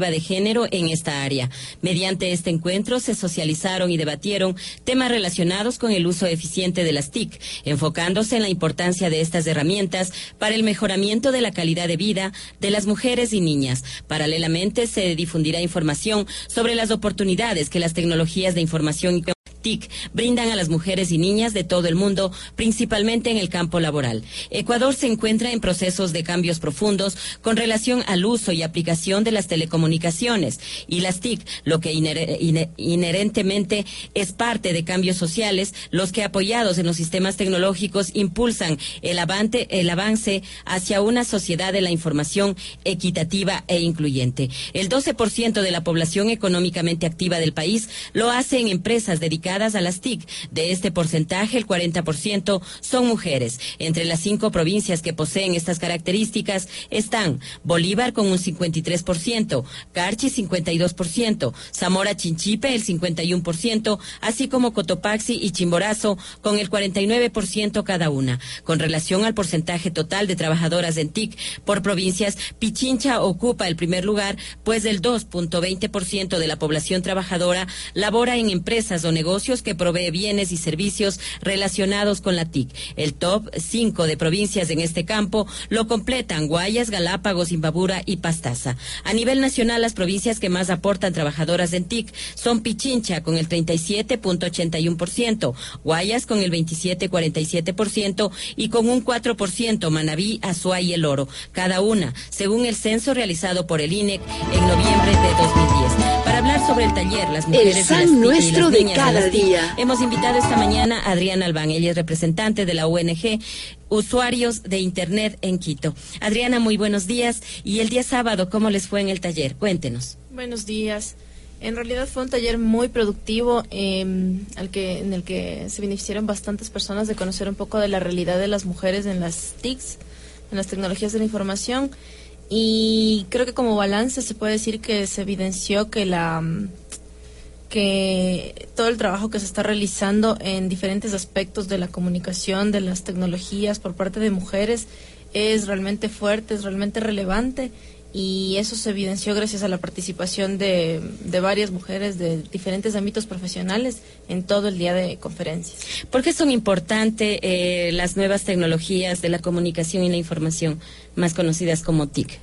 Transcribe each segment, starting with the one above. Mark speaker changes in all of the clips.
Speaker 1: de género en esta área. Mediante este encuentro se socializaron y debatieron temas relacionados con el uso eficiente de las TIC, enfocándose en la importancia de estas herramientas para el mejoramiento de la calidad de vida de las mujeres y niñas. Paralelamente se difundirá información sobre las oportunidades que las tecnologías de información y TIC brindan a las mujeres y niñas de todo el mundo, principalmente en el campo laboral. Ecuador se encuentra en procesos de cambios profundos con relación al uso y aplicación de las telecomunicaciones y las TIC, lo que inher inher inherentemente es parte de cambios sociales, los que apoyados en los sistemas tecnológicos impulsan el, avante, el avance hacia una sociedad de la información equitativa e incluyente. El 12% de la población económicamente activa del país lo hace en empresas dedicadas a las TIC. De este porcentaje, el 40% son mujeres. Entre las cinco provincias que poseen estas características están Bolívar con un 53%, Carchi 52%, Zamora Chinchipe el 51%, así como Cotopaxi y Chimborazo con el 49% cada una. Con relación al porcentaje total de trabajadoras en TIC por provincias, Pichincha ocupa el primer lugar, pues el 2.20% de la población trabajadora labora en empresas o negocios que provee bienes y servicios relacionados con la TIC. El top 5 de provincias en este campo lo completan Guayas, Galápagos, Imbabura y Pastaza. A nivel nacional, las provincias que más aportan trabajadoras en TIC son Pichincha con el 37.81%, Guayas con el 27.47% y con un 4% Manabí, Azuay y El Oro, cada una, según el censo realizado por el INEC en noviembre de 2010. Para hablar sobre el taller, las mujeres
Speaker 2: el san nuestro de, de cada día.
Speaker 1: Hemos invitado esta mañana a Adriana Albán, ella es representante de la ONG Usuarios de Internet en Quito. Adriana, muy buenos días. Y el día sábado, ¿cómo les fue en el taller? Cuéntenos.
Speaker 3: Buenos días. En realidad fue un taller muy productivo eh, al que, en el que se beneficiaron bastantes personas de conocer un poco de la realidad de las mujeres en las TICs, en las tecnologías de la información. Y creo que como balance se puede decir que se evidenció que la que todo el trabajo que se está realizando en diferentes aspectos de la comunicación, de las tecnologías por parte de mujeres es realmente fuerte, es realmente relevante y eso se evidenció gracias a la participación de, de, varias mujeres de diferentes ámbitos profesionales en todo el día de conferencias.
Speaker 1: ¿Por qué son importantes eh, las nuevas tecnologías de la comunicación y la información, más conocidas como TIC?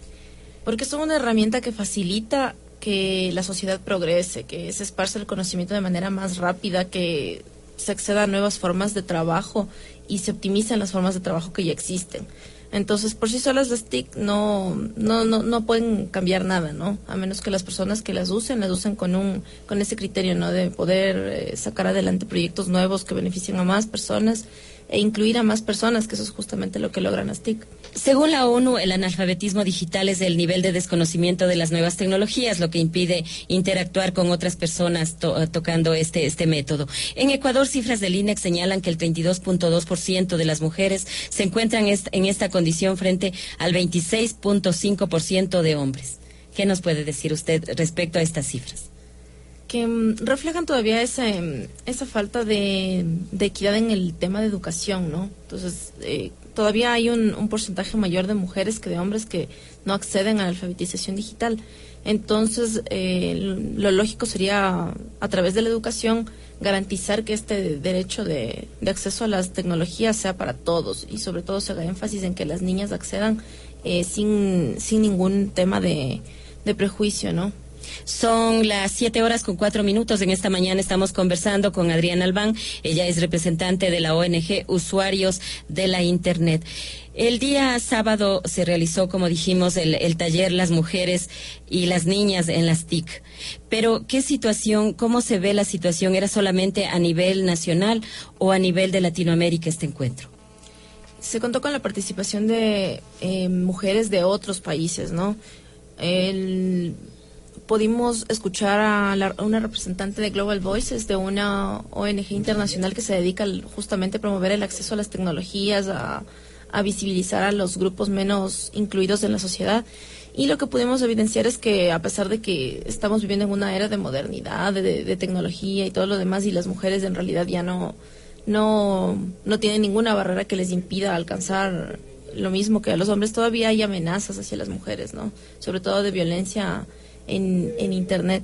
Speaker 3: Porque son una herramienta que facilita que la sociedad progrese, que se esparce el conocimiento de manera más rápida, que se acceda a nuevas formas de trabajo y se optimicen las formas de trabajo que ya existen. Entonces, por sí solas las TIC no, no, no, no pueden cambiar nada, ¿no? A menos que las personas que las usen, las usen con un, con ese criterio, ¿no? De poder eh, sacar adelante proyectos nuevos que beneficien a más personas e incluir a más personas, que eso es justamente lo que logran las TIC.
Speaker 1: Según la ONU, el analfabetismo digital es el nivel de desconocimiento de las nuevas tecnologías, lo que impide interactuar con otras personas to tocando este, este método. En Ecuador, cifras del INEX señalan que el 32.2% de las mujeres se encuentran en esta condición frente al 26.5% de hombres. ¿Qué nos puede decir usted respecto a estas cifras?
Speaker 3: Que um, reflejan todavía esa, esa falta de, equidad en el tema de educación, ¿no? Entonces, eh, todavía hay un, porcentaje mayor de mujeres que de hombres que no acceden a la alfabetización digital. Entonces, eh, lo lógico sería, a través de la educación, garantizar que este derecho de, de, acceso a las tecnologías sea para todos y sobre todo se haga énfasis en que las niñas accedan eh, sin, sin ningún tema de, de prejuicio, ¿no?
Speaker 1: Son las siete horas con cuatro minutos. En esta mañana estamos conversando con Adriana Albán. Ella es representante de la ONG Usuarios de la Internet. El día sábado se realizó, como dijimos, el, el, taller Las mujeres y las niñas en las TIC. Pero, ¿qué situación, cómo se ve la situación? ¿Era solamente a nivel nacional o a nivel de Latinoamérica este encuentro?
Speaker 3: Se contó con la participación de eh, mujeres de otros países, ¿no? El pudimos escuchar a, la, una representante de Global Voices, de una ONG internacional que se dedica justamente a promover el acceso a las tecnologías, a, a visibilizar a los grupos menos incluidos en la sociedad. Y lo que pudimos evidenciar es que a pesar de que estamos viviendo en una era de modernidad, de, de tecnología y todo lo demás, y las mujeres en realidad ya no, no, no tienen ninguna barrera que les impida alcanzar lo mismo que a los hombres, todavía hay amenazas hacia las mujeres, ¿no? Sobre todo de violencia en, Internet.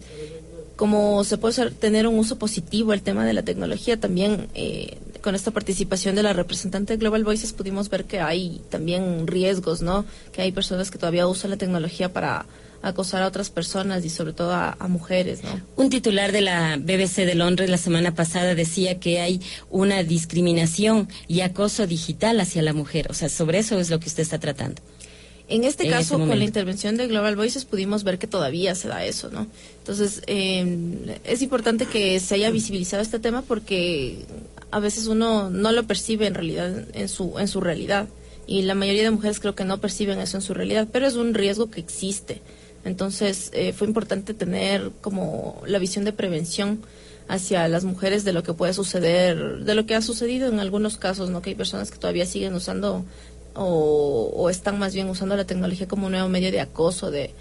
Speaker 3: Como se puede tener un uso positivo el tema de la tecnología, también eh, con esta participación de la representante de Global Voices pudimos ver que hay también riesgos, ¿no? Que hay personas que todavía usan la tecnología para acosar a otras personas y sobre todo a, mujeres, ¿no?
Speaker 1: Un titular de la BBC de Londres la semana pasada decía que hay una discriminación y acoso digital hacia la mujer. O sea, sobre eso es lo que usted está tratando.
Speaker 3: En este caso, este con la intervención de Global Voices pudimos ver que todavía se da eso, ¿no? Entonces, em, es importante que se haya visibilizado este tema porque a veces uno no lo percibe en realidad, en su, en su realidad. Y la mayoría de mujeres creo que no perciben eso en su realidad, pero es un riesgo que existe. Entonces, eh, fue importante tener como la visión de prevención hacia las mujeres de lo que puede suceder, de lo que ha sucedido en algunos casos, ¿no? Que hay personas que todavía siguen usando o, están más bien usando la tecnología como un nuevo medio de acoso, de,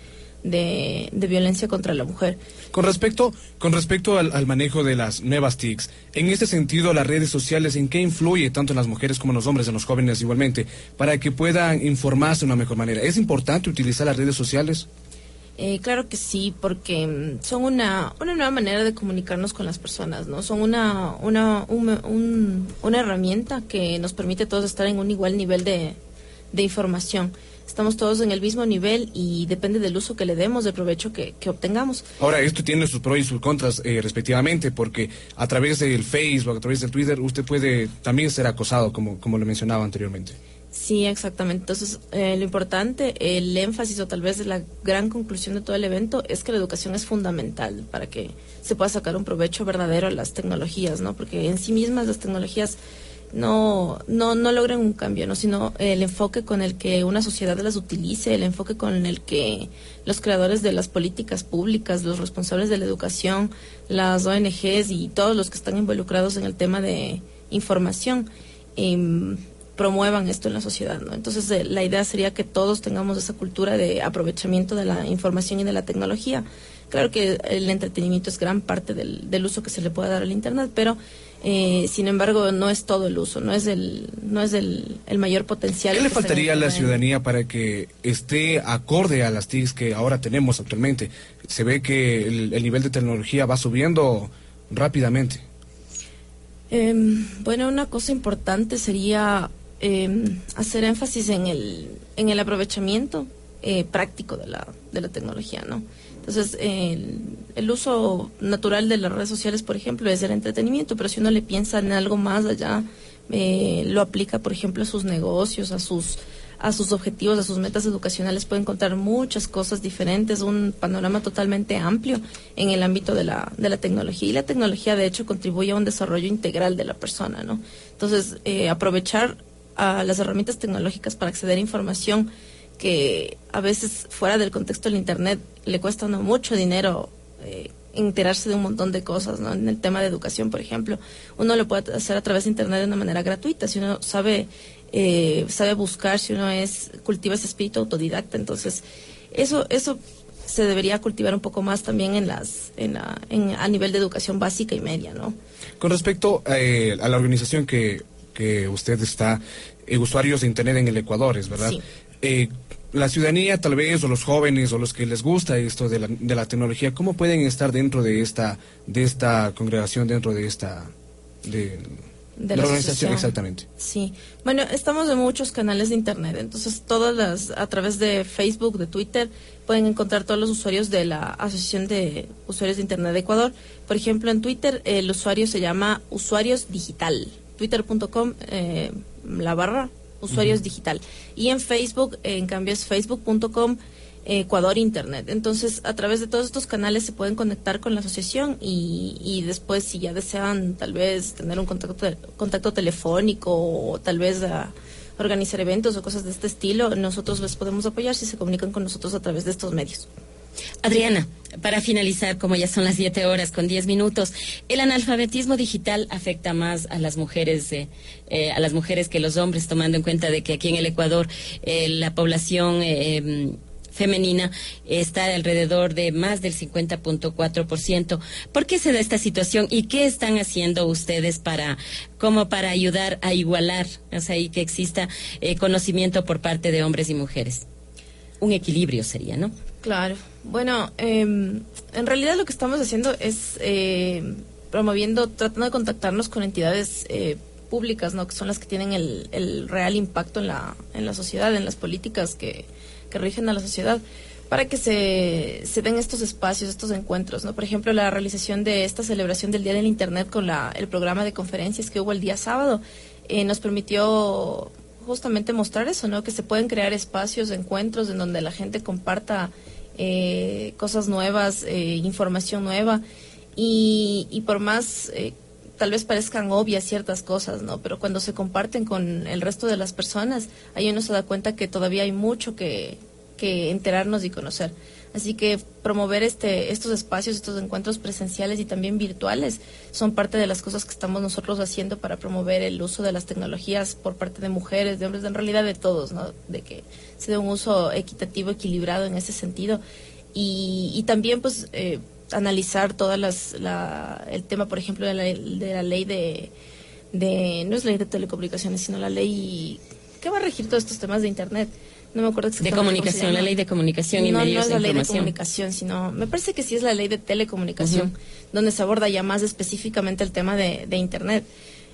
Speaker 3: de, violencia contra la mujer.
Speaker 4: Con respecto, con respecto al, manejo de las nuevas TICs, en este sentido, las redes sociales, ¿en qué influye tanto en las mujeres como en los hombres, en los jóvenes igualmente, para que puedan informarse de una mejor manera? ¿Es importante utilizar las redes sociales?
Speaker 3: Eh, claro que sí, porque mm, son una, una nueva manera de comunicarnos con las personas, ¿no? Son una, una, una herramienta que nos permite a todos estar en un igual nivel de, de información. Estamos todos en el mismo nivel y depende del uso que le demos, del provecho que, obtengamos.
Speaker 4: Ahora, esto tiene sus pros y sus contras eh, respectivamente, porque a través del Facebook, a través del Twitter, usted puede también ser acosado, como, como lo mencionaba anteriormente.
Speaker 3: Sí, exactamente. Entonces, eh, lo importante, el énfasis o tal vez la gran conclusión de todo el evento es que la educación es fundamental para que se pueda sacar un provecho verdadero a las tecnologías, ¿no? Porque en sí mismas las tecnologías no, no, no logran un cambio, ¿no? sino el enfoque con el que una sociedad las utilice, el enfoque con el que los creadores de las políticas públicas, los responsables de la educación, las ONGs y todos los que están involucrados en el tema de información em, promuevan esto en la sociedad. ¿no? Entonces, eh, la idea sería que todos tengamos esa cultura de aprovechamiento de la información y de la tecnología. Claro que el entretenimiento es gran parte del, del uso que se le puede dar al Internet, pero eh, sin embargo, no es todo el uso, no es el, no es el, mayor potencial.
Speaker 4: ¿Qué le faltaría a la ciudadanía para que esté acorde a las TICs que ahora tenemos actualmente? Se ve que el, nivel de tecnología va subiendo rápidamente.
Speaker 3: Em, bueno, una cosa importante sería em, hacer énfasis en el, en el aprovechamiento eh, práctico de la, de la tecnología, ¿no? Entonces, el, uso natural de las redes sociales, por ejemplo, es el entretenimiento, pero si uno le piensa en algo más allá, eh, lo aplica, por ejemplo, a sus negocios, a sus a sus objetivos, a sus metas educacionales, puede encontrar muchas cosas diferentes, un panorama totalmente amplio en el ámbito de la, de la tecnología. Y la tecnología, de hecho, contribuye a un desarrollo integral de la persona, ¿no? Entonces, eh, aprovechar a las herramientas tecnológicas para acceder a información que a veces fuera del contexto del Internet le cuesta mucho dinero eh, enterarse de un montón de cosas, ¿no? En el tema de educación, por ejemplo, uno lo puede hacer a través de Internet de una manera gratuita, si uno sabe, eh, sabe buscar, si uno es, cultiva ese espíritu autodidacta, entonces eso, eso se debería cultivar un poco más también en las, en la, en, a nivel de educación básica y media, ¿no?
Speaker 4: Con respecto eh, a la organización que, que usted está, usuarios de Internet en el Ecuador, ¿es verdad? Sí la ciudadanía tal vez o los jóvenes o los que les gusta esto de la, de la tecnología, ¿cómo pueden estar dentro de esta de esta congregación, dentro de esta de,
Speaker 3: la, organización exactamente? Sí, bueno, estamos en muchos canales de internet, entonces todas las a través de Facebook, de Twitter pueden encontrar todos los usuarios de la Asociación de Usuarios de Internet de Ecuador. Por ejemplo, en Twitter el usuario se llama Usuarios Digital, twitter.com eh, la barra usuarios digital. Y en Facebook, en cambio, es facebook.com Ecuador Internet. Entonces, a través de todos estos canales se pueden conectar con la asociación y, y después, si ya desean tal vez tener un contacto, contacto telefónico o tal vez organizar eventos o cosas de este estilo, nosotros les podemos apoyar si se comunican con nosotros a través de estos medios.
Speaker 1: Adriana, para finalizar, como ya son las siete horas con diez minutos, el analfabetismo digital afecta más a las mujeres, eh, eh, a las mujeres que los hombres, tomando en cuenta de que aquí en el Ecuador eh, la población femenina está alrededor de más del 50.4%. ¿Por qué se da esta situación y qué están haciendo ustedes para como para ayudar a igualar, o sea, y que exista eh, conocimiento por parte de hombres y mujeres? Un equilibrio sería, ¿no?
Speaker 3: Claro. Bueno, em, en realidad lo que estamos haciendo es eh, promoviendo, tratando de contactarnos con entidades eh, públicas, ¿no? Que son las que tienen el, el, real impacto en la, en la sociedad, en las políticas que, que rigen a la sociedad para que se, se, den estos espacios, estos encuentros, ¿no? Por ejemplo, la realización de esta celebración del Día del Internet con la, el programa de conferencias que hubo el día sábado eh, nos permitió justamente mostrar eso, ¿no? Que se pueden crear espacios, encuentros en donde la gente comparta eh, cosas nuevas, eh, información nueva y, y por más eh, tal vez parezcan obvias ciertas cosas, ¿no? Pero cuando se comparten con el resto de las personas, ahí uno se da cuenta que todavía hay mucho que, que enterarnos y conocer. Así que promover este, estos espacios, estos encuentros presenciales y también virtuales son parte de las cosas que estamos nosotros haciendo para promover el uso de las tecnologías por parte de mujeres, de hombres, en realidad de todos, ¿no? De que se dé un uso equitativo, equilibrado en ese sentido. Y, y también, pues, eh, analizar todas las, la, el tema, por ejemplo, de la, de la ley de, de, no es ley de telecomunicaciones, sino la ley que va a regir todos estos temas de Internet. No me acuerdo
Speaker 1: De comunicación, la ley de comunicación y
Speaker 3: no,
Speaker 1: medios
Speaker 3: no es la
Speaker 1: de
Speaker 3: ley de comunicación, sino me parece que sí es la ley de telecomunicación, donde se aborda ya más específicamente el tema de, de Internet.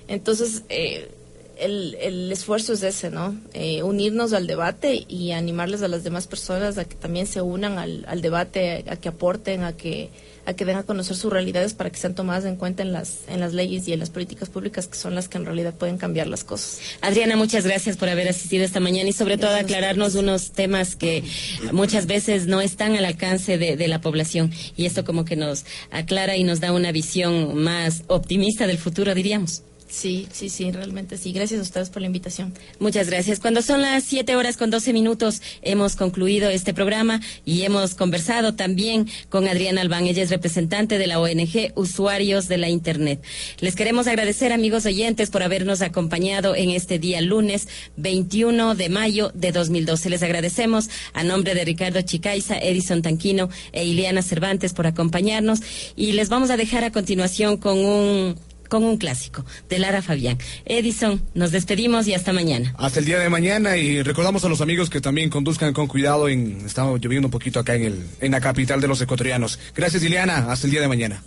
Speaker 3: Entonces, eh, el, el esfuerzo es ese, ¿no? Eh, unirnos al debate y animarles a las demás personas a que también se unan al, al debate, a que aporten, a que a que den a conocer sus realidades para que sean tomadas en cuenta en las en las leyes y en las políticas públicas que son las que en realidad pueden cambiar las cosas.
Speaker 1: Adriana, muchas gracias por haber asistido esta mañana y sobre todo
Speaker 3: Gracias a
Speaker 1: aclararnos unos temas que muchas veces no están al alcance de, de la población y esto como que nos aclara y nos da una visión más optimista del futuro, diríamos.
Speaker 3: Sí, sí, sí, realmente sí. Gracias a ustedes por la invitación.
Speaker 1: Muchas gracias. Cuando son las siete horas con 12 minutos, hemos concluido este programa y hemos conversado también con Adriana Albán. Ella es representante de la ONG Usuarios de la Internet. Les queremos agradecer, amigos oyentes, por habernos acompañado en este día lunes 21 de mayo de 2012. Les agradecemos a nombre de Ricardo Chicaiza, Edison Tanquino e Ileana Cervantes por acompañarnos y les vamos a dejar a continuación con un con un clásico de Lara Fabián. Edison, nos despedimos y hasta mañana.
Speaker 4: Hasta el día de mañana y recordamos a los amigos que también conduzcan con cuidado. En, está lloviendo un poquito acá en, el, en la capital de los ecuatorianos. Gracias, Ileana. Hasta el día de mañana.